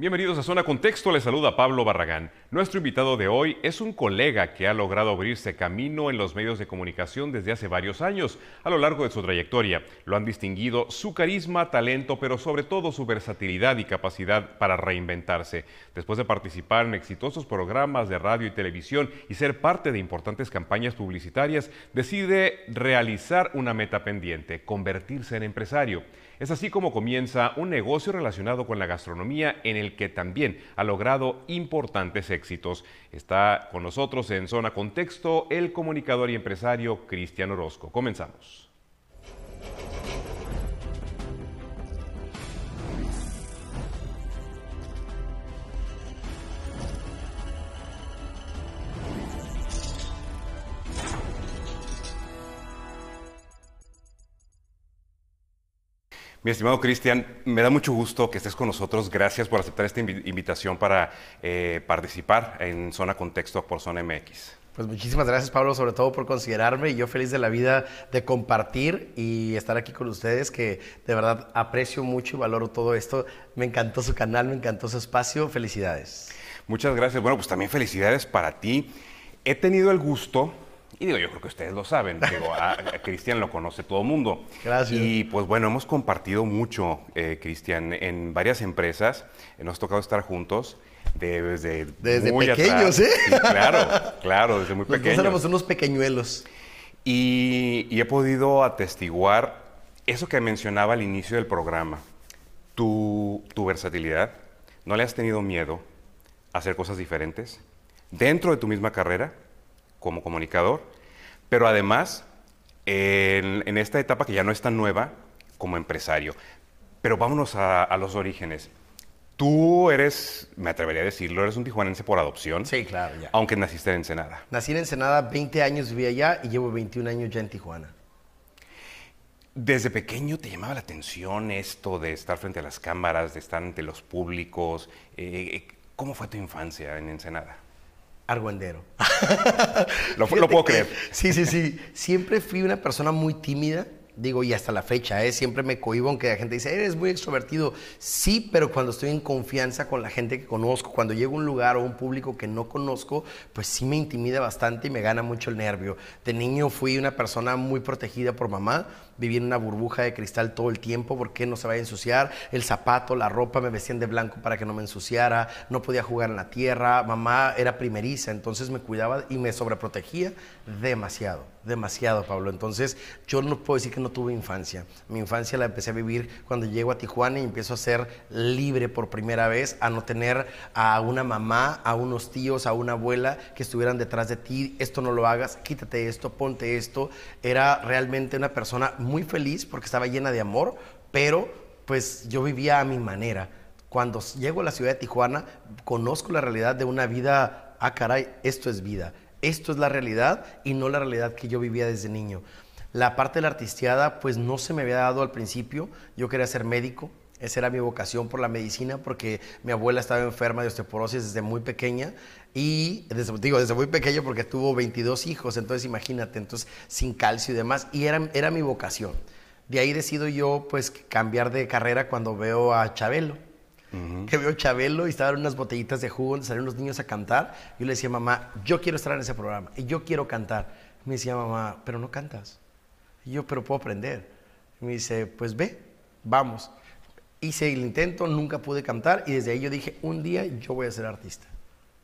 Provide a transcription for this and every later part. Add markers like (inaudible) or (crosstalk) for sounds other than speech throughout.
Bienvenidos a Zona Contexto, les saluda Pablo Barragán. Nuestro invitado de hoy es un colega que ha logrado abrirse camino en los medios de comunicación desde hace varios años. A lo largo de su trayectoria lo han distinguido su carisma, talento, pero sobre todo su versatilidad y capacidad para reinventarse. Después de participar en exitosos programas de radio y televisión y ser parte de importantes campañas publicitarias, decide realizar una meta pendiente, convertirse en empresario. Es así como comienza un negocio relacionado con la gastronomía en el que también ha logrado importantes éxitos. Está con nosotros en Zona Contexto el comunicador y empresario Cristian Orozco. Comenzamos. Mi estimado Cristian, me da mucho gusto que estés con nosotros. Gracias por aceptar esta invitación para eh, participar en Zona Contexto por Zona MX. Pues muchísimas gracias Pablo, sobre todo por considerarme y yo feliz de la vida de compartir y estar aquí con ustedes, que de verdad aprecio mucho y valoro todo esto. Me encantó su canal, me encantó su espacio. Felicidades. Muchas gracias. Bueno, pues también felicidades para ti. He tenido el gusto y digo, yo creo que ustedes lo saben, digo, a, Cristian lo conoce todo el mundo. Gracias. Y pues bueno, hemos compartido mucho, eh, Cristian, en varias empresas, nos ha tocado estar juntos. desde, desde pequeños, ¿eh? claro, claro, desde muy (laughs) pequeños. Nosotros éramos unos pequeñuelos. Y, y, he podido atestiguar eso que mencionaba al inicio del programa, tu, tu versatilidad. ¿No le has tenido miedo a hacer cosas diferentes dentro de tu misma carrera? como comunicador, pero además en, esta etapa que ya no es tan nueva como empresario. Pero vámonos a, los orígenes. Tú eres, me atrevería a decirlo, eres un tijuanense por adopción. Sí, claro, ya. Aunque naciste en Ensenada. Nací en Ensenada, 20 años viví allá y llevo 21 años ya en Tijuana. ¿Desde pequeño te llamaba la atención esto de estar frente a las cámaras, de estar ante los públicos? Eh, eh, ¿Cómo fue tu infancia en Ensenada? Argüendero. (laughs) lo, lo puedo creer. (laughs) Sí, sí, sí. Siempre fui una persona muy tímida digo, y hasta la fecha, ¿eh? siempre me cohibo aunque la gente dice, eres muy extrovertido. Sí, pero cuando estoy en confianza con la gente que conozco, cuando llego a un lugar o un público que no conozco, pues sí me intimida bastante y me gana mucho el nervio. De niño fui una persona muy protegida por mamá, viví en una burbuja de cristal todo el tiempo porque no se vaya a ensuciar. El zapato, la ropa me vestían de blanco para que no me ensuciara, no podía jugar en la tierra. Mamá era primeriza, entonces me cuidaba y me sobreprotegía demasiado, demasiado, Pablo. Entonces yo no puedo decir que no tuve infancia. Mi infancia la empecé a vivir cuando llego a Tijuana y empiezo a ser libre por primera vez, a no tener a una mamá, a unos tíos, a una abuela que estuvieran detrás de ti, esto no lo hagas, quítate esto, ponte esto. Era realmente una persona feliz porque estaba llena de amor, pero pues yo vivía a mi manera. Cuando llego a la ciudad de Tijuana, conozco la realidad de una vida, ah caray, esto es vida, esto es la realidad y no la realidad que yo vivía desde niño. La parte de la artisteada, pues no se me había dado al principio. Yo quería ser médico. Esa era mi vocación por la medicina porque mi abuela estaba enferma de osteoporosis desde muy pequeña y, desde, digo, desde muy pequeño porque tuvo 22 hijos, entonces imagínate, entonces sin calcio y demás, y era, era mi vocación. De ahí decido yo, pues, cambiar de carrera cuando veo a Chabelo. Que veo Chabelo y estaban unas botellitas de jugo donde salían unos niños a cantar. Yo le decía, mamá, yo quiero estar en ese programa y yo quiero cantar. Me decía, mamá, pero no cantas. Y yo, pero puedo aprender. Y me dice, pues ve, vamos. Hice el intento, nunca pude cantar y desde ahí yo dije, un día yo voy a ser artista.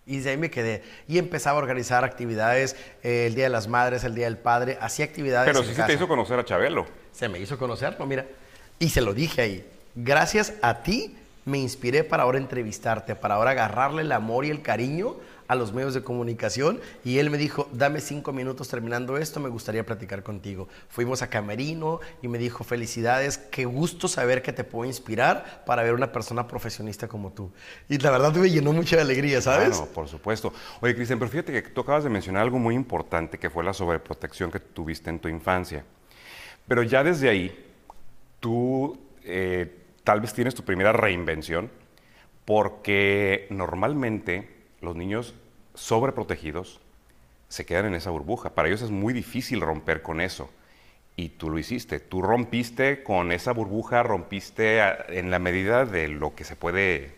Y desde ahí me quedé. Y empezaba a organizar actividades, eh, el Día de las Madres, el Día del Padre, hacía actividades. Pero sí se te hizo conocer a Chabelo. Se me hizo conocerlo, mira. Y se lo dije ahí. Gracias a ti me inspiré para ahora entrevistarte, para ahora agarrarle el amor y el cariño a los medios de comunicación y él me dijo, dame cinco minutos terminando esto, me gustaría platicar contigo. Fuimos a Camerino y me dijo, felicidades, qué gusto saber que te puedo inspirar para ver una persona profesionista como tú. Y la verdad me llenó mucha alegría, ¿sabes? Por supuesto. Oye, Cristian, pero fíjate que tú acabas de mencionar algo muy importante que fue la sobreprotección que tuviste en tu infancia. Pero ya desde ahí, tú... Eh, tal vez tienes tu primera reinvención, porque normalmente los niños sobreprotegidos se quedan en esa burbuja. Para ellos es muy difícil romper con eso. Y tú lo hiciste. Tú rompiste con esa burbuja, rompiste en la medida de lo que se puede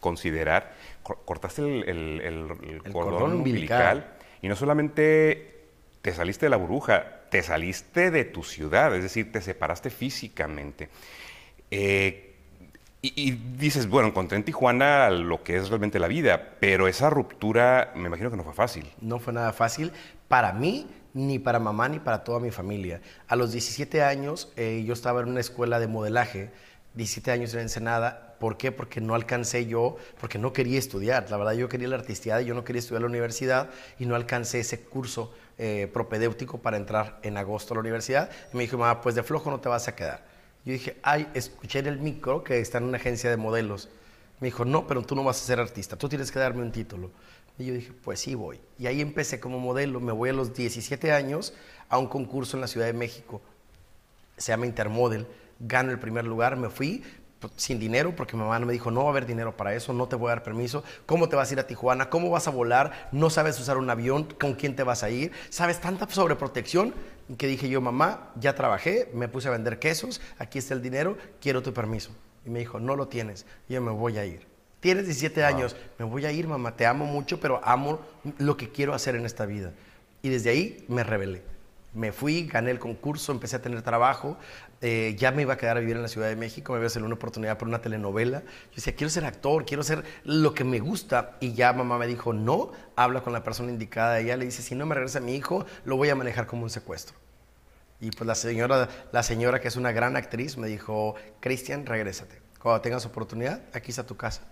considerar, cortaste el, cordón, umbilical. y no solamente te saliste de la burbuja, te saliste de tu ciudad, es decir, te separaste físicamente. Eh, y, dices, bueno, encontré en Tijuana lo que es realmente la vida, pero esa ruptura me imagino que no fue fácil. No fue nada fácil para mí, ni para mamá, ni para toda mi familia. A los 17 años eh, yo estaba en una escuela de modelaje, 17 años en Ensenada. ¿Por qué? Porque no alcancé yo, porque no quería estudiar. La verdad, yo quería la artistiada, yo no quería estudiar la universidad y no alcancé ese curso eh, propedéutico para entrar en agosto a la universidad. Me dijo, mamá, pues de flojo no te vas a quedar. Yo dije, ay, escuché en el micro que está en una agencia de modelos. Me dijo, no, pero tú no vas a ser artista, tú tienes que darme un título. Y yo dije, pues sí voy. Y ahí empecé como modelo. Me voy a los 17 años a un concurso en la Ciudad de México. Se llama Intermodel. Gano el primer lugar. Me fui sin dinero porque mi mamá me dijo, no va a haber dinero para eso, no te voy a dar permiso. ¿Cómo te vas a ir a Tijuana? ¿Cómo vas a volar? No sabes usar un avión. ¿Con quién te vas a ir? ¿Sabes tanta sobreprotección? que dije yo, mamá, ya trabajé, me puse a vender quesos, aquí está el dinero, quiero tu permiso. Y me dijo, no lo tienes, yo me voy a ir. Tienes 17 años, me voy a ir, mamá, te amo mucho, pero amo lo que quiero hacer en esta vida. Y desde ahí me rebelé. Me fui, gané el concurso, empecé a tener trabajo, eh, ya me iba a quedar a vivir en la Ciudad de México, me iba a hacer una oportunidad por una telenovela. Yo decía, quiero ser actor, quiero ser lo que me gusta. Y ya mamá me dijo, no, habla con la persona indicada. Ella le dice, si no me regresa mi hijo, lo voy a manejar como un secuestro. Y pues la señora, la señora que es una gran actriz me dijo, Cristian, regrésate. Cuando tengas oportunidad, aquí está tu casa.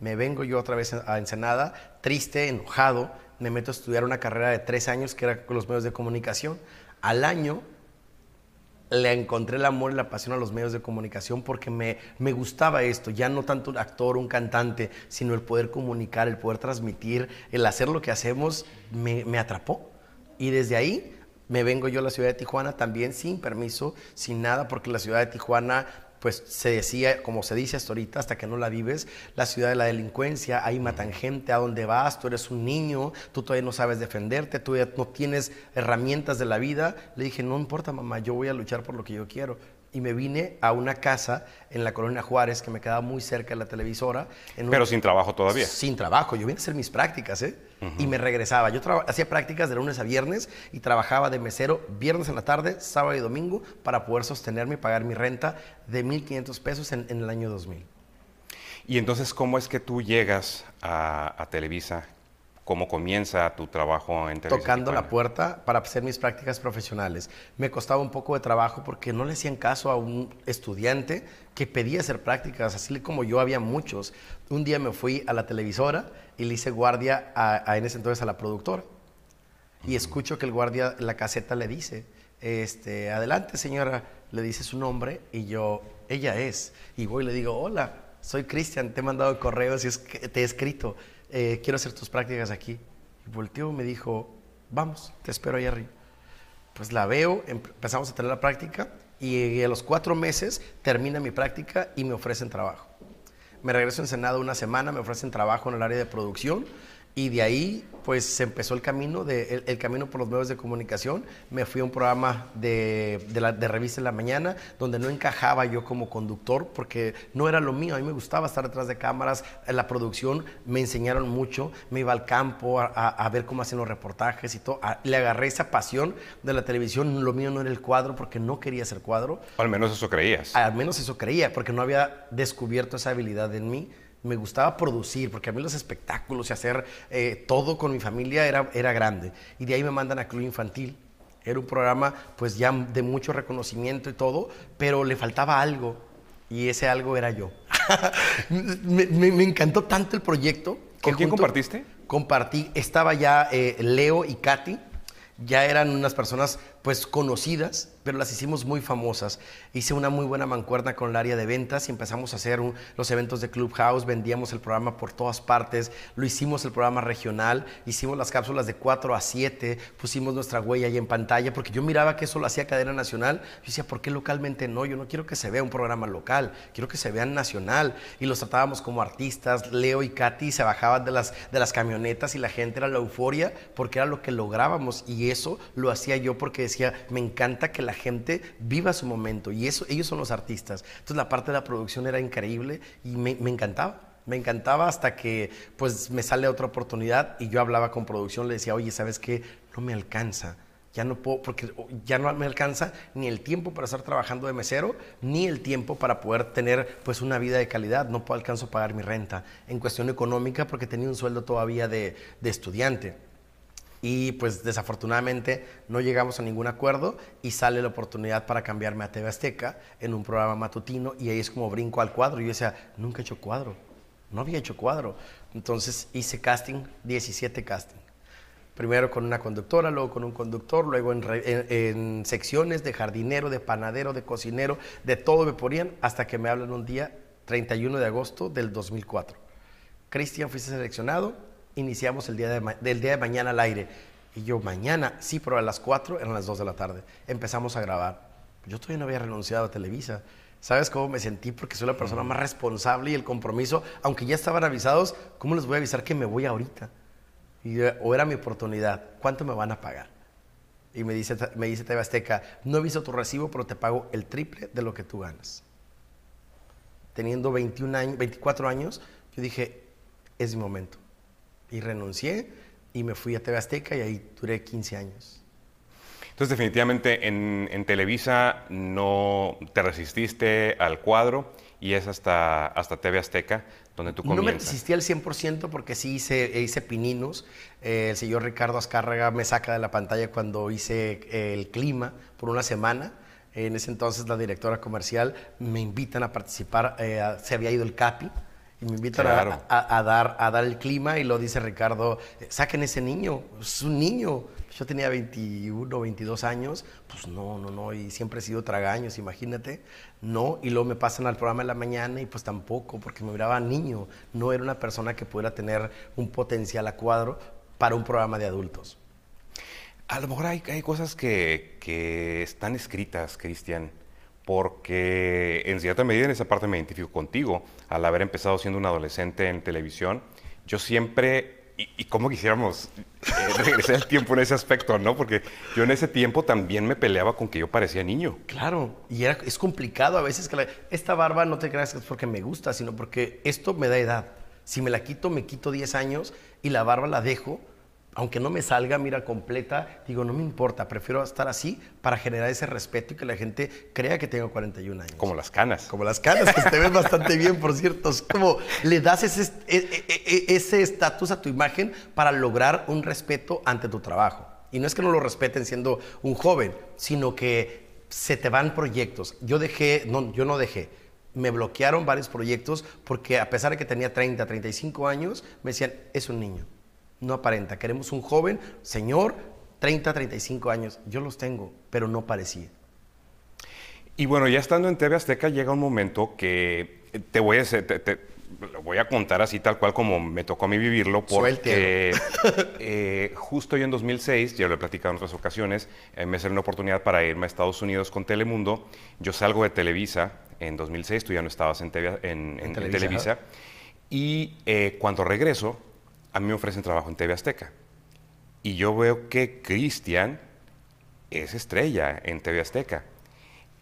Me vengo yo otra vez a Ensenada, triste, enojado, me meto a estudiar una carrera de tres años que era con los medios de comunicación. Al año le encontré el amor y la pasión a los medios de comunicación porque me, me gustaba esto, ya no tanto un actor, un cantante, sino el poder comunicar, el poder transmitir, el hacer lo que hacemos, me, me atrapó. Y desde ahí me vengo yo a la ciudad de Tijuana también sin permiso, sin nada, porque la ciudad de Tijuana pues se decía, como se dice hasta ahorita, hasta que no la vives, la ciudad de la delincuencia, ahí matan gente, a dónde vas, tú eres un niño, tú todavía no sabes defenderte, tú ya no tienes herramientas de la vida. Le dije, no importa mamá, yo voy a luchar por lo que yo quiero y me vine a una casa en la colonia Juárez que me quedaba muy cerca de la televisora. Pero sin trabajo todavía. Sin trabajo, yo vine a hacer mis prácticas, ¿eh? Y me regresaba. Yo hacía prácticas de lunes a viernes y trabajaba de mesero viernes en la tarde, sábado y domingo para poder sostenerme y pagar mi renta de 1.500 pesos en, el año 2000. Y entonces, ¿cómo es que tú llegas a, a Televisa? cómo comienza tu trabajo en televisión. Tocando la puerta para hacer mis prácticas profesionales. Me costaba un poco de trabajo porque no le hacían caso a un estudiante que pedía hacer prácticas, así como yo había muchos. Un día me fui a la televisora y le hice guardia a, en ese entonces a la productora. Y escucho que el guardia, la caseta le dice, este, adelante señora, le dice su nombre y yo, ella es. Y voy y le digo, hola, soy Cristian, te he mandado correos y te he escrito. Eh, quiero hacer tus prácticas aquí. Y volteó me dijo, vamos, te espero ahí arriba. Pues la veo, empezamos a tener la práctica y a los cuatro meses termina mi práctica y me ofrecen trabajo. Me regreso en Senado una semana, me ofrecen trabajo en el área de producción y de ahí, pues se empezó el camino, de, el, camino por los medios de comunicación. Me fui a un programa de, de, la, de revista en la mañana, donde no encajaba yo como conductor, porque no era lo mío. A mí me gustaba estar detrás de cámaras. En la producción me enseñaron mucho. Me iba al campo a, a, ver cómo hacían los reportajes y todo. le agarré esa pasión de la televisión. Lo mío no era el cuadro, porque no quería ser cuadro. al menos eso creías. Al menos eso creía, porque no había descubierto esa habilidad en mí me gustaba producir, porque a mí los espectáculos y hacer eh, todo con mi familia era, era grande. Y de ahí me mandan a Club Infantil. Era un programa pues ya de mucho reconocimiento y todo, pero le faltaba algo. Y ese algo era yo. (laughs) me, encantó tanto el proyecto. ¿Con quién compartiste? Compartí, estaba ya eh, Leo y Katy, ya eran unas personas pues conocidas, pero las hicimos muy famosas. Hice una muy buena mancuerna con el área de ventas y empezamos a hacer los eventos de Clubhouse, vendíamos el programa por todas partes, lo hicimos el programa regional, hicimos las cápsulas de 4 a 7, pusimos nuestra huella ahí en pantalla, porque yo miraba que eso lo hacía cadena nacional. Yo decía, ¿por qué localmente no? Yo no quiero que se vea un programa local, quiero que se vea nacional. Y los tratábamos como artistas. Leo y Katy se bajaban de las, de las camionetas y la gente era la euforia porque era lo que lográbamos. Y eso lo hacía yo porque decía, me encanta que la gente viva su momento y eso, ellos son los artistas. Entonces la parte de la producción era increíble y me, encantaba. Me encantaba hasta que pues me sale otra oportunidad y yo hablaba con producción, le decía, oye, ¿sabes qué? No me alcanza. Ya no puedo, porque ya no me alcanza ni el tiempo para estar trabajando de mesero, ni el tiempo para poder tener pues una vida de calidad. No puedo alcanzo a pagar mi renta. En cuestión económica, porque tenía un sueldo todavía de, de estudiante. Y pues desafortunadamente no llegamos a ningún acuerdo y sale la oportunidad para cambiarme a TV Azteca en un programa matutino y ahí es como brinco al cuadro. Y yo decía, nunca he hecho cuadro, no había hecho cuadro. Entonces hice casting, 17 casting. Primero con una conductora, luego con un conductor, luego en, en secciones de jardinero, de panadero, de cocinero, de todo me ponían hasta que me hablan un día, 31 de agosto del 2004. Cristian, fuiste seleccionado, iniciamos el día de, del día de mañana al aire. Y yo, mañana, sí, pero a las 4 eran las 2 de la tarde. Empezamos a grabar. Yo todavía no había renunciado a Televisa. ¿Sabes cómo me sentí? Porque soy la persona más responsable y el compromiso, aunque ya estaban avisados, ¿cómo les voy a avisar que me voy ahorita? Y, o era mi oportunidad, ¿cuánto me van a pagar? Y me dice, me dice TV Azteca, no he visto tu recibo, pero te pago el triple de lo que tú ganas. Teniendo 21 años, 24 años, yo dije, es mi momento y renuncié y me fui a TV Azteca y ahí duré 15 años. Entonces, definitivamente en, Televisa no te resististe al cuadro y es hasta, hasta TV Azteca donde tú comienzas. No me resistí al 100% porque sí hice, hice pininos. Eh, el señor Ricardo Azcárraga me saca de la pantalla cuando hice eh, el clima por una semana. En ese entonces la directora comercial me invitan a participar, eh, se había ido el CAPI, y me invitan a, dar, a dar el clima y lo dice Ricardo, saquen ese niño, es un niño. Yo tenía 21, 22 años, pues no, no, no, y siempre he sido tragaños, imagínate, no, y luego me pasan al programa de la mañana y pues tampoco, porque me miraba niño, no era una persona que pudiera tener un potencial a cuadro para un programa de adultos. A lo mejor hay, hay cosas que, que están escritas, Cristian, porque en cierta medida en esa parte me identifico contigo. Al haber empezado siendo un adolescente en televisión, yo siempre, y, y cómo quisiéramos eh, (laughs) regresar el tiempo en ese aspecto, ¿no? Porque yo en ese tiempo también me peleaba con que yo parecía niño. Claro, y era, es complicado a veces que esta barba no te creas que es porque me gusta, sino porque esto me da edad. Si me la quito, me quito 10 años y la barba la dejo aunque no me salga, mira, completa, digo, no me importa, prefiero estar así para generar ese respeto y que la gente crea que tengo 41 años. Como las canas. Como las canas, que te ves bastante bien, por cierto. Es como le das ese e, e, e, estatus a tu imagen para lograr un respeto ante tu trabajo. Y no es que no lo respeten siendo un joven, sino que se te van proyectos. Yo dejé, no, yo no dejé. Me bloquearon varios proyectos porque a pesar de que tenía 30, 35 años, me decían, es un niño no aparenta. Queremos un joven, señor, 30, 35 años. Yo los tengo, pero no parecía. Y bueno, ya estando en TV Azteca llega un momento que te voy a, te, lo voy a contar así tal cual como me tocó a mí vivirlo, porque (laughs) eh, justo yo en 2006, ya lo he platicado en otras ocasiones, eh, me salió una oportunidad para irme a Estados Unidos con Telemundo. Yo salgo de Televisa en 2006, tú ya no estabas en, en, Televisa. Y eh, cuando regreso, a mí me ofrecen trabajo en TV Azteca. Y yo veo que Cristian es estrella en TV Azteca.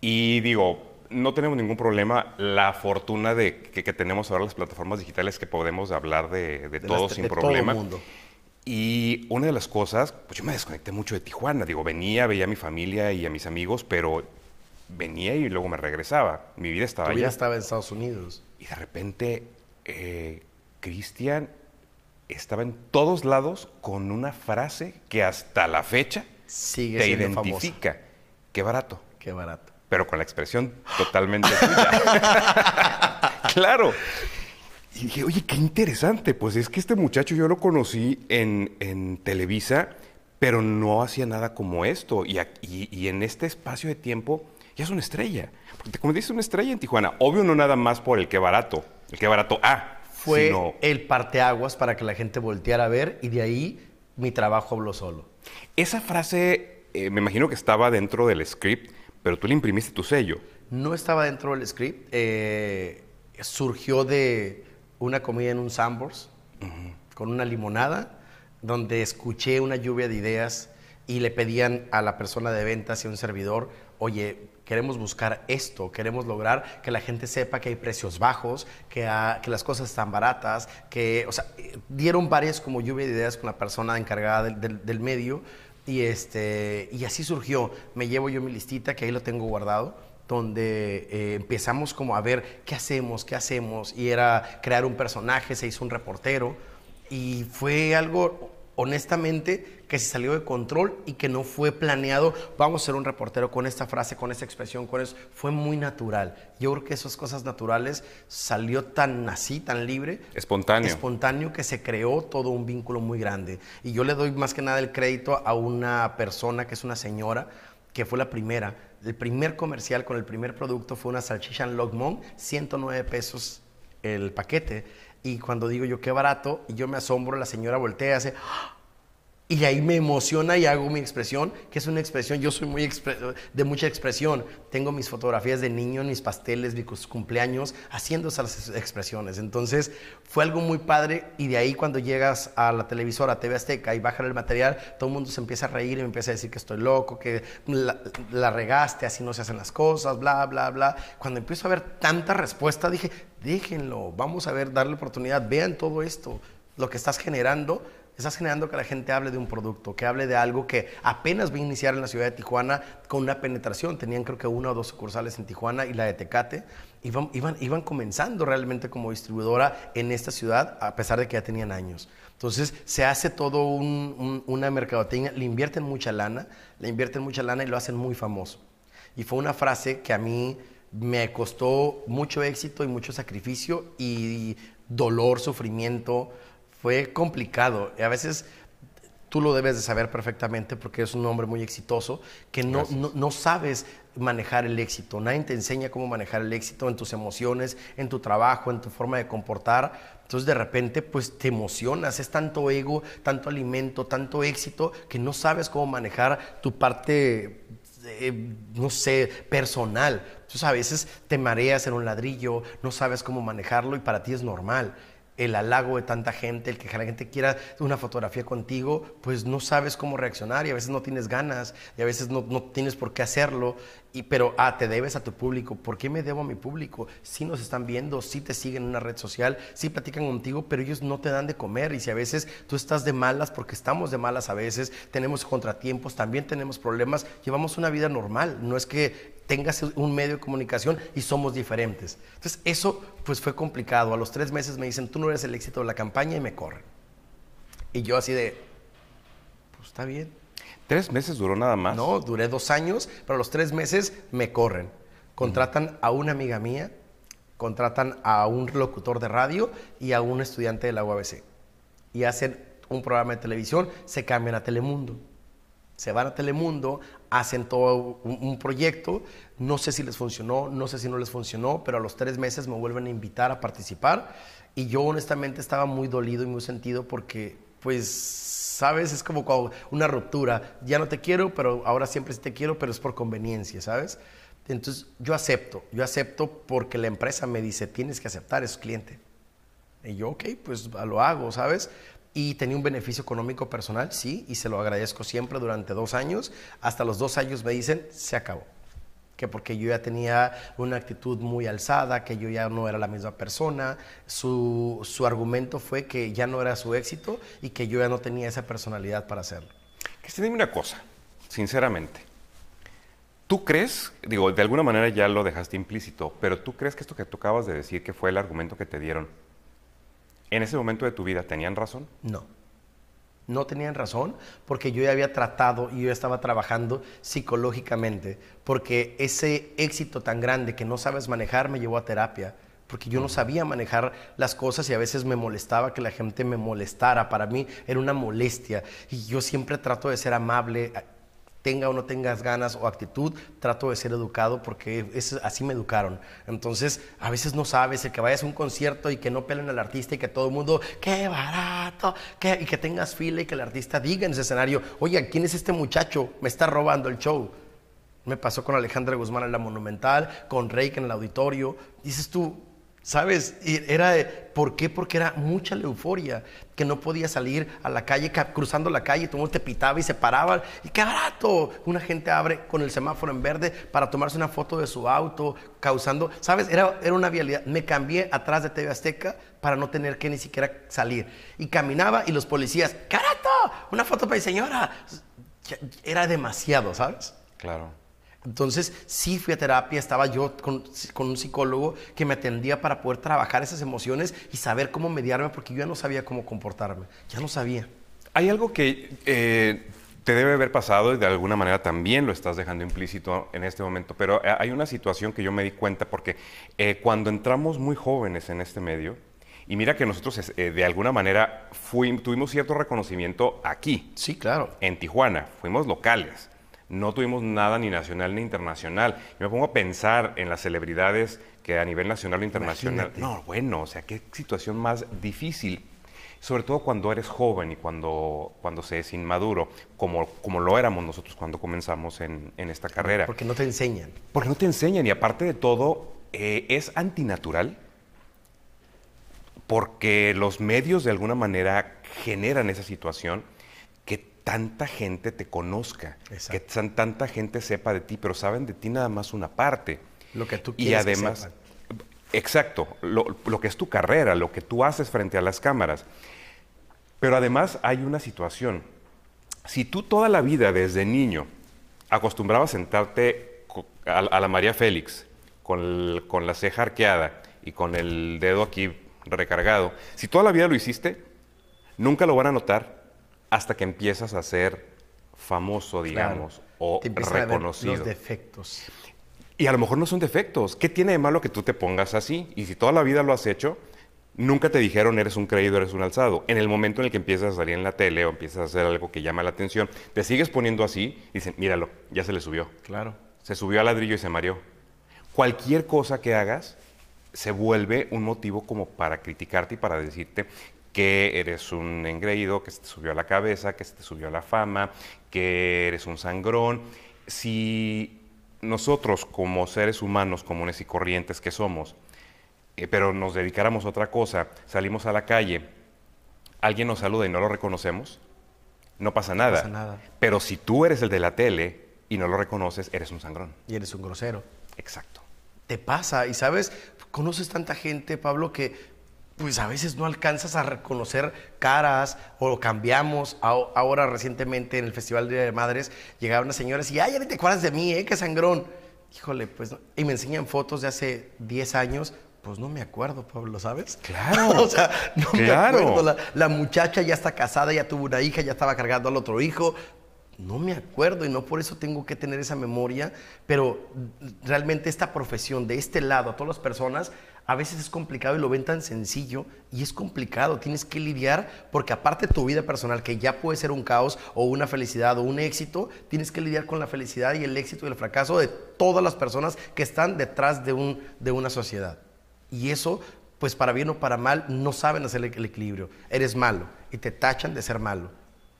Y digo, no tenemos ningún problema. La fortuna de que, tenemos ahora las plataformas digitales que podemos hablar de, de, todo sin problema. Todo mundo. Y una de las cosas, pues yo me desconecté mucho de Tijuana. Digo, venía, veía a mi familia y a mis amigos, pero venía y luego me regresaba. Mi vida estaba tu vida estaba en Estados Unidos. Y de repente, eh, Cristian estaba en todos lados con una frase que hasta la fecha Sigue te identifica. Qué barato. Qué barato. Pero con la expresión totalmente tuya. (laughs) claro. Y dije, oye, qué interesante. Pues es que este muchacho yo lo conocí en, Televisa, pero no hacía nada como esto. Y, y, en este espacio de tiempo ya es una estrella. Porque como dices, una estrella en Tijuana. Obvio no nada más por el qué barato. El qué barato. Ah, fue el parteaguas para que la gente volteara a ver y de ahí mi trabajo habló solo. Esa frase eh, me imagino que estaba dentro del script, pero tú le imprimiste tu sello. No estaba dentro del script, eh, surgió de una comida en un Sambors con una limonada, donde escuché una lluvia de ideas y le pedían a la persona de ventas y a un servidor, oye, queremos buscar esto, queremos lograr que la gente sepa que hay precios bajos, que, que las cosas están baratas, que, o sea, dieron varias como lluvia de ideas con la persona encargada del, del, medio y, este, y así surgió. Me llevo yo mi listita, que ahí lo tengo guardado donde eh, empezamos como a ver qué hacemos, qué hacemos, y era crear un personaje, se hizo un reportero, y fue algo honestamente que se salió de control y que no fue planeado, vamos a ser un reportero con esta frase, con esta expresión, con eso, fue muy natural. Yo creo que esas cosas naturales salió tan así, tan libre. Espontáneo. Espontáneo que se creó todo un vínculo muy grande. Y yo le doy más que nada el crédito a una persona que es una señora, que fue la primera. El primer comercial con el primer producto fue una salchicha en Logmont, 109 pesos el paquete y cuando digo yo qué barato, y yo me asombro, la señora voltea, hace, y ahí me emociona y hago mi expresión, que es una expresión, yo soy muy de mucha expresión. Tengo mis fotografías de niño, mis pasteles, mis cumpleaños, haciendo esas expresiones. Entonces fue algo muy padre y de ahí cuando llegas a la televisora, TV Azteca y bajan el material, todo el mundo se empieza a reír y me empieza a decir que estoy loco, que la, la regaste, así no se hacen las cosas, bla, bla, bla. Cuando empiezo a ver tanta respuesta, dije, déjenlo, vamos a ver, darle oportunidad, vean todo esto, lo que estás generando, estás generando que la gente hable de un producto, que hable de algo que apenas va a iniciar en la ciudad de Tijuana con una penetración, tenían creo que una o dos sucursales en Tijuana y la de Tecate, iban, iban, iban comenzando realmente como distribuidora en esta ciudad, a pesar de que ya tenían años. Entonces se hace todo una mercadotecnia, le invierten mucha lana, le invierten mucha lana y lo hacen muy famoso. Y fue una frase que a mí me costó mucho éxito y mucho sacrificio y dolor, sufrimiento. Fue complicado. Y a veces tú lo debes de saber perfectamente porque es un hombre muy exitoso, que no, no, sabes manejar el éxito. Nadie te enseña cómo manejar el éxito en tus emociones, en tu trabajo, en tu forma de comportar. Entonces de repente pues te emocionas, es tanto ego, tanto alimento, tanto éxito, que no sabes cómo manejar tu parte eh, no sé, personal. Entonces a veces te mareas en un ladrillo, no sabes cómo manejarlo y para ti es normal el halago de tanta gente, el que la gente quiera una fotografía contigo, pues no sabes cómo reaccionar y a veces no tienes ganas y a veces no, tienes por qué hacerlo. Y, pero, ah, te debes a tu público. ¿Por qué me debo a mi público? Si nos están viendo, si te siguen en una red social, si platican contigo, pero ellos no te dan de comer. Y si a veces tú estás de malas, porque estamos de malas a veces, tenemos contratiempos, también tenemos problemas, llevamos una vida normal. No es que tengas un medio de comunicación y somos diferentes. Entonces, eso pues fue complicado. A los tres meses me dicen, tú no eres el éxito de la campaña y me corren. Y yo así de, pues está bien. ¿Tres meses duró nada más? No, duré dos años, pero a los tres meses me corren. Contratan a una amiga mía, contratan a un locutor de radio y a un estudiante de la UABC. Y hacen un programa de televisión, se cambian a Telemundo. Se van a Telemundo, hacen todo un, proyecto, no sé si les funcionó, no sé si no les funcionó, pero a los tres meses me vuelven a invitar a participar y yo honestamente estaba muy dolido y muy sentido porque, pues, sabes, es como una ruptura, ya no te quiero, pero ahora siempre sí te quiero, pero es por conveniencia, ¿sabes? Entonces yo acepto, yo acepto porque la empresa me dice, tienes que aceptar, es cliente. Y yo, ok, pues lo hago, ¿sabes? Y tenía un beneficio económico personal, sí, y se lo agradezco siempre durante dos años. Hasta los dos años me dicen, se acabó. Que porque yo ya tenía una actitud muy alzada, que yo ya no era la misma persona. Su, su argumento fue que ya no era su éxito y que yo ya no tenía esa personalidad para hacerlo. Cristian, dime una cosa, sinceramente. ¿Tú crees, digo, de alguna manera ya lo dejaste implícito, pero tú crees que esto que tú acabas de decir, que fue el argumento que te dieron, en ese momento de tu vida, ¿tenían razón? No. No tenían razón porque yo ya había tratado y yo estaba trabajando psicológicamente, porque ese éxito tan grande que no sabes manejar me llevó a terapia, porque yo no sabía manejar las cosas y a veces me molestaba que la gente me molestara. Para mí era una molestia y yo siempre trato de ser amable, tenga o no tengas ganas o actitud, trato de ser educado porque es, así me educaron. Entonces, a veces no sabes, el que vayas a un concierto y que no pelen al artista y que todo el mundo, qué barato, y que tengas fila y que el artista diga en ese escenario, oye, ¿quién es este muchacho? Me está robando el show. Me pasó con Alejandra Guzmán en la Monumental, con Reik en el auditorio. Dices tú, ¿Sabes? Era ¿Por qué? Porque era mucha la euforia, que no podía salir a la calle, cruzando la calle, todo el mundo te pitaba y se paraban. ¡Y qué barato! Una gente abre con el semáforo en verde para tomarse una foto de su auto, causando, ¿sabes? Era, era una vialidad. Me cambié atrás de TV Azteca para no tener que ni siquiera salir. Y caminaba y los policías, ¡carato! Una foto para mi señora. Era demasiado, ¿sabes? Claro. Entonces, sí fui a terapia, estaba yo con, un psicólogo que me atendía para poder trabajar esas emociones y saber cómo mediarme, porque yo ya no sabía cómo comportarme, ya no sabía. Hay algo que eh, te debe haber pasado y de alguna manera también lo estás dejando implícito en este momento, pero eh, hay una situación que yo me di cuenta porque eh, cuando entramos muy jóvenes en este medio, y mira que nosotros de alguna manera tuvimos cierto reconocimiento aquí. Sí, claro. En Tijuana, fuimos locales no tuvimos nada ni nacional ni internacional. Yo me pongo a pensar en las celebridades que a nivel nacional o internacional. No, bueno, o sea, qué situación más difícil. Sobre todo cuando eres joven y cuando, cuando se es inmaduro, como, como lo éramos nosotros cuando comenzamos en, esta carrera. Porque no te enseñan. Porque no te enseñan y aparte de todo, eh, es antinatural porque los medios de alguna manera generan esa situación tanta gente te conozca, que tanta gente sepa de ti, pero saben de ti nada más una parte. Lo que tú quieres. Y además, exacto, lo, que es tu carrera, lo que tú haces frente a las cámaras. Pero además hay una situación. Si tú toda la vida desde niño acostumbrabas a sentarte a, la María Félix con, con la ceja arqueada y con el dedo aquí recargado, si toda la vida lo hiciste, nunca lo van a notar hasta que empiezas a ser famoso, digamos, o reconocido. los defectos. Y a lo mejor no son defectos. ¿Qué tiene de malo que tú te pongas así? Y si toda la vida lo has hecho, nunca te dijeron eres un creído, eres un alzado. En el momento en el que empiezas a salir en la tele o empiezas a hacer algo que llama la atención, te sigues poniendo así y dicen, míralo, ya se le subió. Claro. Se subió al ladrillo y se mareó. Cualquier cosa que hagas se vuelve un motivo como para criticarte y para decirte que eres un engreído, que se te subió a la cabeza, que se te subió a la fama, que eres un sangrón. Si nosotros como seres humanos comunes y corrientes que somos, eh, pero nos dedicáramos a otra cosa, salimos a la calle, alguien nos saluda y no lo reconocemos, no pasa nada. No pasa nada. Pero si tú eres el de la tele y no lo reconoces, eres un sangrón. Y eres un grosero. Exacto. Te pasa, y sabes, conoces tanta gente, Pablo, que pues a veces no alcanzas a reconocer caras o cambiamos. Ahora recientemente en el Festival de Madres llegaron unas señoras y, ay, ya te acuerdas de mí, ¿eh? Qué sangrón. Híjole, pues, y me enseñan fotos de hace 10 años. Pues no me acuerdo, Pablo, ¿sabes? Claro. (laughs) o sea, no me acuerdo. La, la, muchacha ya está casada, ya tuvo una hija, ya estaba cargando al otro hijo. No me acuerdo y no por eso tengo que tener esa memoria, pero realmente esta profesión de este lado, a todas las personas, a veces es complicado y lo ven tan sencillo y es complicado. Tienes que lidiar porque aparte de tu vida personal, que ya puede ser un caos o una felicidad o un éxito, tienes que lidiar con la felicidad y el éxito y el fracaso de todas las personas que están detrás de, un, de una sociedad. Y eso, pues para bien o para mal, no saben hacer el equilibrio. Eres malo y te tachan de ser malo.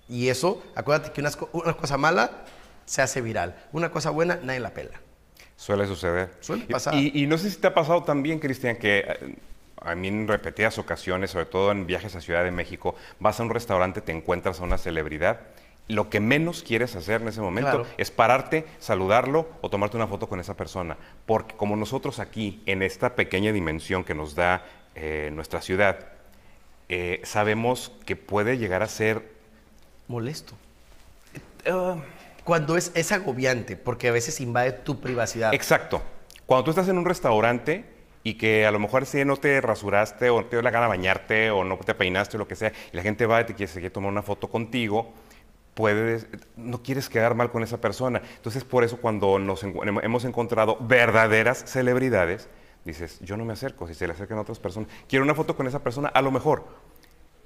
Y eso, acuérdate que una, una cosa mala se hace viral. Una cosa buena, nadie la pela. Suele suceder. Suele pasar. Y, no sé si te ha pasado también, Cristian, que eh, a mí en repetidas ocasiones, sobre todo en viajes a Ciudad de México, vas a un restaurante, te encuentras a una celebridad. Lo que menos quieres hacer en ese momento es pararte, saludarlo o tomarte una foto con esa persona. Porque como nosotros aquí, en esta pequeña dimensión que nos da eh, nuestra ciudad, eh, sabemos que puede llegar a ser... Molesto. Uh, cuando es, es agobiante, porque a veces invade tu privacidad. Exacto. Cuando tú estás en un restaurante y que a lo mejor si no te rasuraste o no te dio la gana bañarte o no te peinaste o lo que sea, y la gente va y te quiere, tomar una foto contigo, puedes, no quieres quedar mal con esa persona. Entonces, por eso cuando nos hemos encontrado verdaderas celebridades, dices, yo no me acerco, si se le acercan a otras personas, quiero una foto con esa persona, a lo mejor,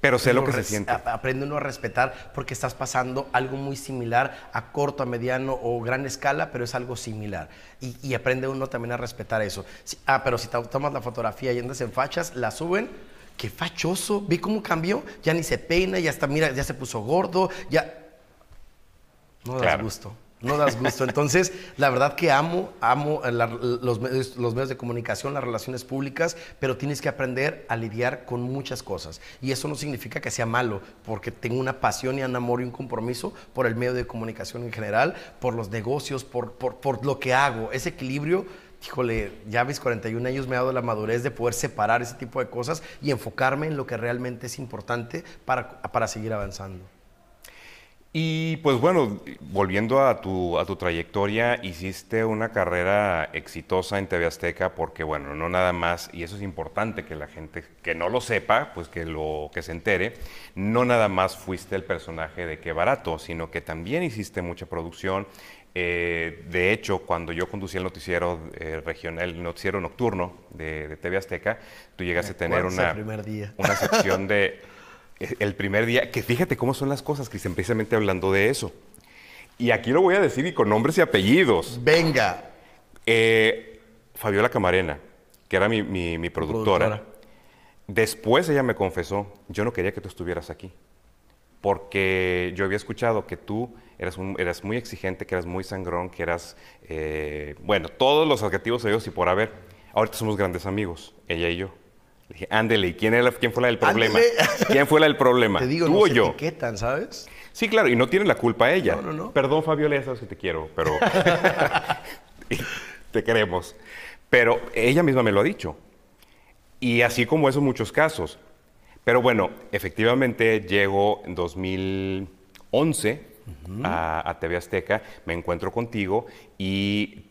pero sé lo que se siente. Aprende uno a respetar porque estás pasando algo muy similar a corto, a mediano o gran escala, pero es algo similar. Y, aprende uno también a respetar eso. ah, pero si tomas la fotografía y andas en fachas, la suben. Qué fachoso. Vi cómo cambió. Ya ni se peina, ya está, mira, ya se puso gordo, ya. No da gusto. No das gusto. Entonces, la verdad que amo, amo los, medios, de comunicación, las relaciones públicas, pero tienes que aprender a lidiar con muchas cosas. Y eso no significa que sea malo, porque tengo una pasión y un amor y un compromiso por el medio de comunicación en general, por los negocios, por, por, por lo que hago. Ese equilibrio híjole, ya mis 41 años me ha dado la madurez de poder separar ese tipo de cosas y enfocarme en lo que realmente es importante para, para seguir avanzando. Y pues bueno, volviendo a tu, a tu trayectoria, hiciste una carrera exitosa en TV Azteca porque bueno, no nada más, y eso es importante que la gente que no lo sepa, pues que lo que se entere, no nada más fuiste el personaje de Qué Barato, sino que también hiciste mucha producción. Eh, de hecho, cuando yo conducía el noticiero eh, regional, el noticiero nocturno de, TV Azteca, tú llegaste a tener una, una sección de (laughs) el primer día, que fíjate cómo son las cosas, Cristian, precisamente hablando de eso. Y aquí lo voy a decir y con nombres y apellidos. Venga. Eh, Fabiola Camarena, que era mi, productora. Después ella me confesó, yo no quería que tú estuvieras aquí, porque yo había escuchado que tú eras, eras muy exigente, que eras muy sangrón, que eras, eh, bueno, todos los adjetivos de Dios y por haber. Ahorita somos grandes amigos, ella y yo. Le dije, ándele, ¿quién, ¿quién fue la del problema? (laughs) ¿Quién fue la del problema? Te digo, ¿Tú no o yo? etiquetan, ¿sabes? Sí, claro, y no tiene la culpa ella. No, no, no. Perdón, Fabiola, ya sabes que te quiero, pero (laughs) (laughs) te queremos. Pero ella misma me lo ha dicho. Y así como eso, muchos casos. Pero bueno, efectivamente llego en 2011 a, TV Azteca, me encuentro contigo y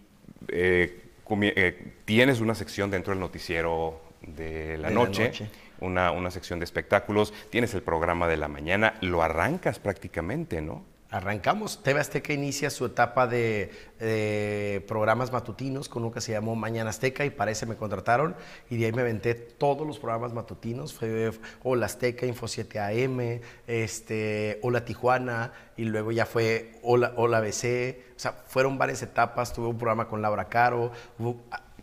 eh, eh, tienes una sección dentro del noticiero de la, noche, Una, sección de espectáculos, tienes el programa de la mañana, lo arrancas prácticamente, ¿no? Arrancamos. TV Azteca inicia su etapa de, programas matutinos con uno que se llamó Mañana Azteca y para ese me contrataron y de ahí me aventé todos los programas matutinos. Fue Hola Azteca, Info 7 AM, este, Hola Tijuana y luego ya fue Hola, Hola BC. O sea, fueron varias etapas. Tuve un programa con Laura Caro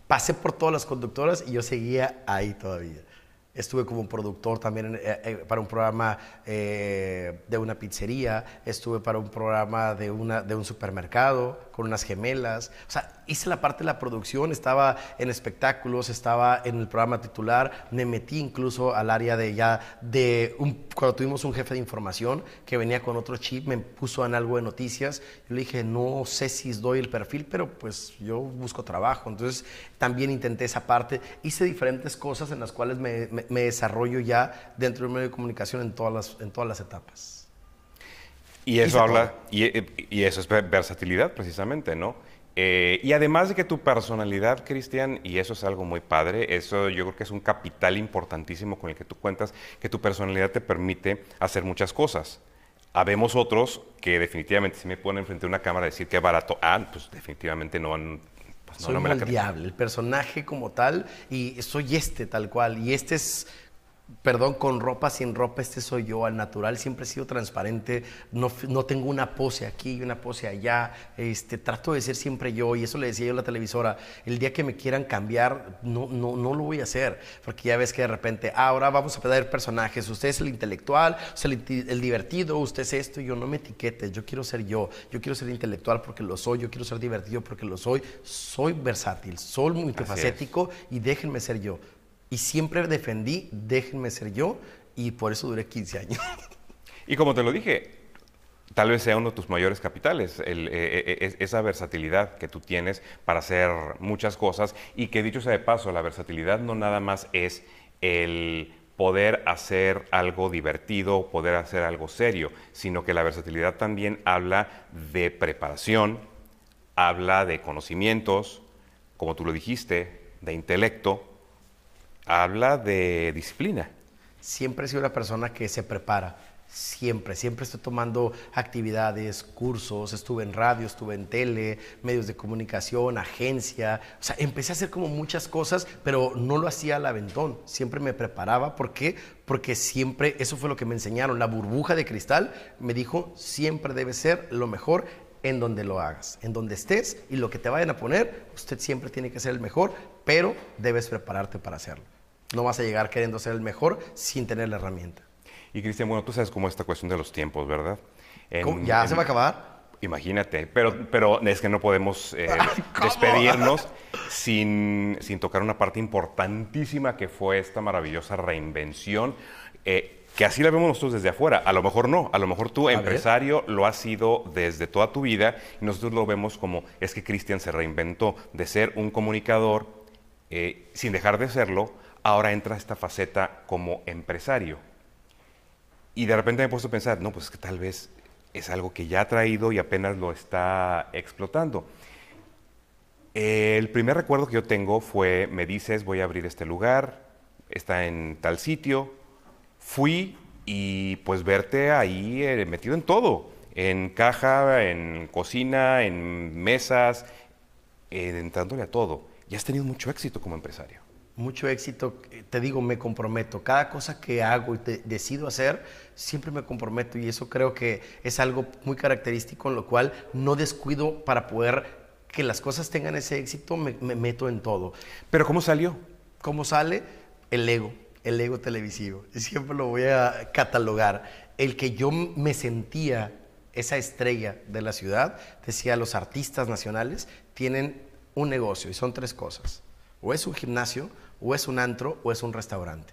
pasé por todas las conductoras y yo seguía ahí todavía. Estuve como productor también eh, eh, para un programa eh, de una pizzería, estuve para un programa de, una, de un supermercado con unas gemelas. O sea, hice la parte de la producción, estaba en espectáculos, estaba en el programa titular, me metí incluso al área de ya, de un, cuando tuvimos un jefe de información que venía con otro chip, me puso en algo de noticias. Yo le dije, no sé si doy el perfil, pero pues yo busco trabajo. Entonces también intenté esa parte. Hice diferentes cosas en las cuales me, me, desarrollo ya dentro del medio de comunicación en todas las, en todas las etapas. Y eso habla, y, y, eso es versatilidad precisamente, ¿no? Eh, y además de que tu personalidad, Cristian, y eso es algo muy padre, eso yo creo que es un capital importantísimo con el que tú cuentas, que tu personalidad te permite hacer muchas cosas. Habemos otros que definitivamente si me ponen frente a una cámara a decir que barato, ah, pues definitivamente no, pues soy no, el personaje como tal, y soy este tal cual, y este es perdón, con ropa, sin ropa, este soy yo al natural, siempre he sido transparente, no, no, tengo una pose aquí y una pose allá, este, trato de ser siempre yo y eso le decía yo a la televisora, el día que me quieran cambiar, no, no, no lo voy a hacer, porque ya ves que de repente, ah, ahora vamos a pedir personajes, usted es el intelectual, usted es el, divertido, usted es esto, y yo no me etiquetes, yo quiero ser yo, yo quiero ser intelectual porque lo soy, yo quiero ser divertido porque lo soy, soy versátil, soy multifacético y déjenme ser yo. Y siempre defendí, déjenme ser yo, y por eso duré 15 años. (laughs) Y como te lo dije, tal vez sea uno de tus mayores capitales, eh, eh, eh, esa versatilidad que tú tienes para hacer muchas cosas y que dicho sea de paso, la versatilidad no nada más es el poder hacer algo divertido, poder hacer algo serio, sino que la versatilidad también habla de preparación, habla de conocimientos, como tú lo dijiste, de intelecto, habla de disciplina. Siempre he sido una persona que se prepara. Siempre, siempre estoy tomando actividades, cursos, estuve en radio, estuve en tele, medios de comunicación, agencia. O sea, empecé a hacer como muchas cosas, pero no lo hacía al aventón. Siempre me preparaba. ¿Por qué? Porque siempre, eso fue lo que me enseñaron. La burbuja de cristal me dijo, siempre debe ser lo mejor en donde lo hagas, en donde estés y lo que te vayan a poner, usted siempre tiene que ser el mejor, pero debes prepararte para hacerlo. No vas a llegar queriendo ser el mejor sin tener la herramienta. Y Cristian, bueno, tú sabes cómo es esta cuestión de los tiempos, ¿verdad? ¿Ya se va a acabar? Imagínate, pero, pero es que no podemos eh, (laughs) despedirnos sin, sin, tocar una parte importantísima que fue esta maravillosa reinvención. Eh, que así la vemos nosotros desde afuera. A lo mejor no, a lo mejor tú, empresario, lo has sido desde toda tu vida y nosotros lo vemos como es que Cristian se reinventó de ser un comunicador eh, sin dejar de serlo, ahora entra esta faceta como empresario. Y de repente me he puesto a pensar, no, pues es que tal vez es algo que ya ha traído y apenas lo está explotando. El primer recuerdo que yo tengo fue, me dices, voy a abrir este lugar, está en tal sitio, fui y pues verte ahí eh, metido en todo, en caja, en cocina, en mesas, eh, entrándole a todo. Y has tenido mucho éxito como empresario. Mucho éxito, eh, te digo, me comprometo. Cada cosa que hago y decido hacer, siempre me comprometo y eso creo que es algo muy característico en lo cual no descuido para poder que las cosas tengan ese éxito, me, me meto en todo. ¿Pero cómo salió? ¿Cómo sale? El ego el ego televisivo. Siempre lo voy a catalogar. El que yo me sentía esa estrella de la ciudad, decía, los artistas nacionales tienen un negocio y son tres cosas. O es un gimnasio, o es un antro, o es un restaurante.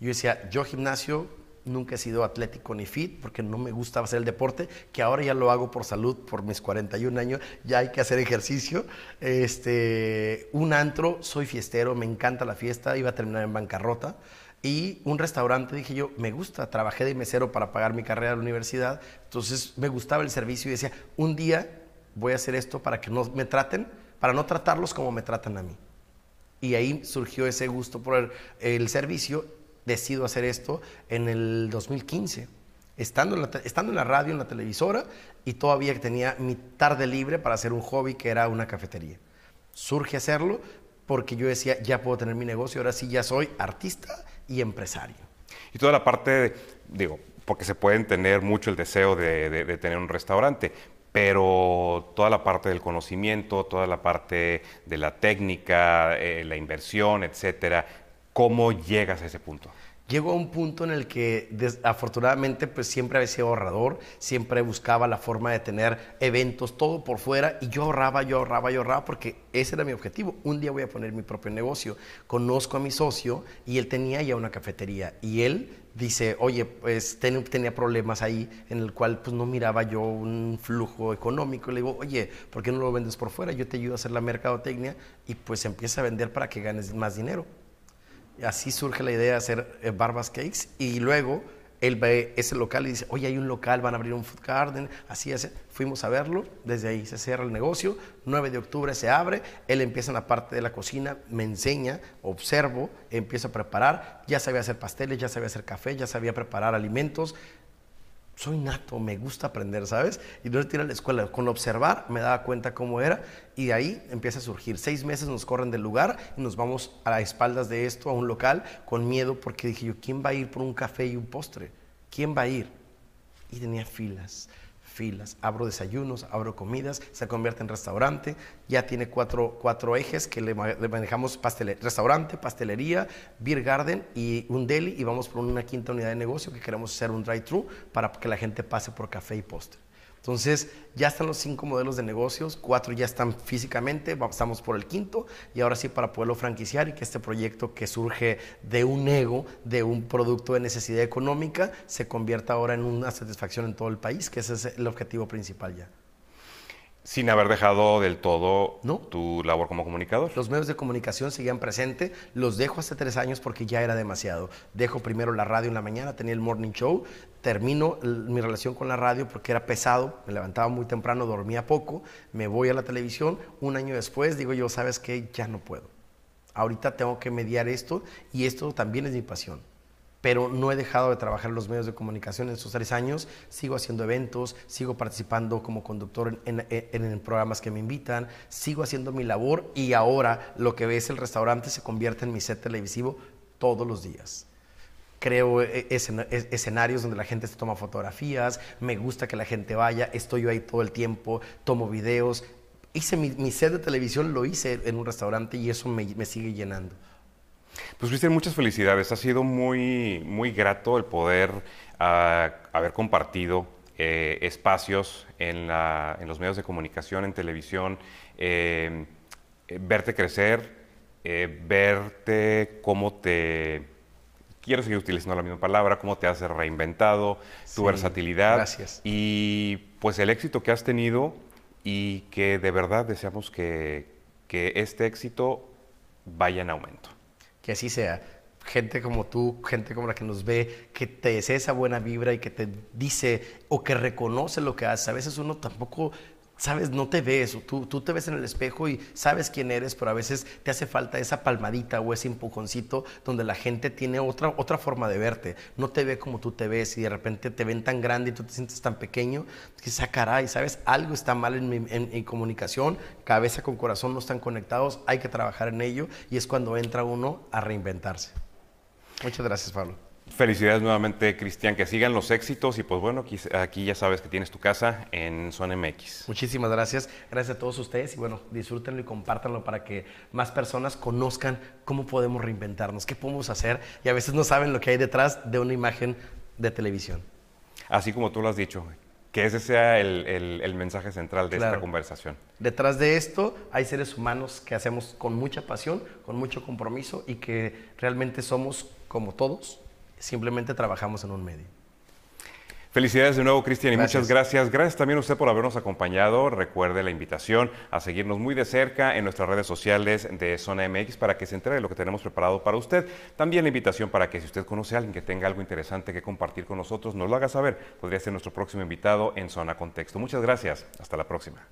Yo decía, yo gimnasio nunca he sido atlético ni fit porque no me gusta hacer el deporte, que ahora ya lo hago por salud, por mis 41 años, ya hay que hacer ejercicio. Este, un antro, soy fiestero, me encanta la fiesta, iba a terminar en bancarrota. Y un restaurante, dije yo, me gusta, trabajé de mesero para pagar mi carrera de la universidad, entonces me gustaba el servicio y decía, un día voy a hacer esto para que no me traten, para no tratarlos como me tratan a mí. Y ahí surgió ese gusto por el, servicio, decido hacer esto en el 2015, estando en, la, estando en la radio, en la televisora, y todavía tenía mi tarde libre para hacer un hobby que era una cafetería. Surge hacerlo porque yo decía, ya puedo tener mi negocio, ahora sí ya soy artista y empresario. Y toda la parte, digo, porque se pueden tener mucho el deseo de, tener un restaurante, pero toda la parte del conocimiento, toda la parte de la técnica, eh, la inversión, etcétera, ¿cómo llegas a ese punto? Llego a un punto en el que afortunadamente pues siempre había sido ahorrador, siempre buscaba la forma de tener eventos, todo por fuera y yo ahorraba, yo ahorraba, yo ahorraba porque ese era mi objetivo. Un día voy a poner mi propio negocio. Conozco a mi socio y él tenía ya una cafetería y él dice, oye, pues tenía problemas ahí en el cual pues no miraba yo un flujo económico. Le digo, oye, ¿por qué no lo vendes por fuera? Yo te ayudo a hacer la mercadotecnia y pues empieza a vender para que ganes más dinero así surge la idea de hacer eh, Barbas Cakes y luego él ve ese local y dice, oye, hay un local, van a abrir un food garden, así es. Fuimos a verlo, desde ahí se cierra el negocio, 9 de octubre se abre, él empieza en la parte de la cocina, me enseña, observo, empiezo a preparar, ya sabía hacer pasteles, ya sabía hacer café, ya sabía preparar alimentos, soy nato, me gusta aprender, ¿sabes? Y no ir a la escuela, con observar me daba cuenta cómo era y de ahí empieza a surgir. Seis meses nos corren del lugar y nos vamos a las espaldas de esto, a un local, con miedo porque dije yo, ¿quién va a ir por un café y un postre? ¿Quién va a ir? Y tenía filas filas. Abro desayunos, abro comidas, se convierte en restaurante. Ya tiene cuatro, cuatro ejes que le, manejamos restaurante, pastelería, beer garden y un deli. Y vamos por una quinta unidad de negocio que queremos hacer un drive-thru para que la gente pase por café y postre. Entonces, ya están los cinco modelos de negocios, cuatro ya están físicamente, estamos por el quinto, y ahora sí para poderlo franquiciar y que este proyecto que surge de un ego, de un producto de necesidad económica, se convierta ahora en una satisfacción en todo el país, que ese es el objetivo principal ya sin haber dejado del todo tu labor como comunicador. Los medios de comunicación seguían presentes, los dejo hace tres años porque ya era demasiado. Dejo primero la radio en la mañana, tenía el morning show, termino mi relación con la radio porque era pesado, me levantaba muy temprano, dormía poco, me voy a la televisión, un año después digo yo, sabes qué, ya no puedo. Ahorita tengo que mediar esto y esto también es mi pasión pero no he dejado de trabajar en los medios de comunicación en estos tres años. Sigo haciendo eventos, sigo participando como conductor en, programas que me invitan, sigo haciendo mi labor y ahora lo que ves el restaurante se convierte en mi set televisivo todos los días. Creo e, e, escenarios donde la gente se toma fotografías, me gusta que la gente vaya, estoy yo ahí todo el tiempo, tomo videos. Hice mi, set de televisión, lo hice en un restaurante y eso me sigue llenando. Pues Cristian, muchas felicidades. Ha sido muy, muy grato el poder ah, haber compartido eh, espacios en, los medios de comunicación, en televisión, eh, verte crecer, verte cómo te quiero seguir utilizando la misma palabra, cómo te has reinventado, tu versatilidad. Gracias. Y pues el éxito que has tenido y que de verdad deseamos que, que este éxito vaya en aumento. Que así sea. Gente como tú, gente como la que nos ve, que te desea esa buena vibra y que te dice o que reconoce lo que haces. A veces uno tampoco sabes, no te ves, tú, tú te ves en el espejo y sabes quién eres, pero a veces te hace falta esa palmadita o ese empujoncito donde la gente tiene otra, otra forma de verte, no te ve como tú te ves y de repente te ven tan grande y tú te sientes tan pequeño, que esa caray, ¿sabes? Algo está mal en mi, en comunicación, cabeza con corazón no están conectados, hay que trabajar en ello y es cuando entra uno a reinventarse. Muchas gracias, Pablo. Felicidades nuevamente, Cristian, que sigan los éxitos y pues bueno, aquí, ya sabes que tienes tu casa en Zona MX. Muchísimas gracias, gracias a todos ustedes y bueno, disfrútenlo y compártanlo para que más personas conozcan cómo podemos reinventarnos, qué podemos hacer y a veces no saben lo que hay detrás de una imagen de televisión. Así como tú lo has dicho, que ese sea el, mensaje central de esta conversación. Detrás de esto hay seres humanos que hacemos con mucha pasión, con mucho compromiso y que realmente somos como todos simplemente trabajamos en un medio. Felicidades de nuevo, Cristian, y muchas gracias. Gracias también a usted por habernos acompañado. Recuerde la invitación a seguirnos muy de cerca en nuestras redes sociales de Zona MX para que se entere de lo que tenemos preparado para usted. También la invitación para que si usted conoce a alguien que tenga algo interesante que compartir con nosotros, nos lo haga saber. Podría ser nuestro próximo invitado en Zona Contexto. Muchas gracias. Hasta la próxima.